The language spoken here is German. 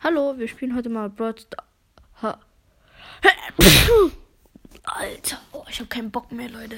Hallo, wir spielen heute mal Brawl Ha. Alter, oh, ich habe keinen Bock mehr, Leute.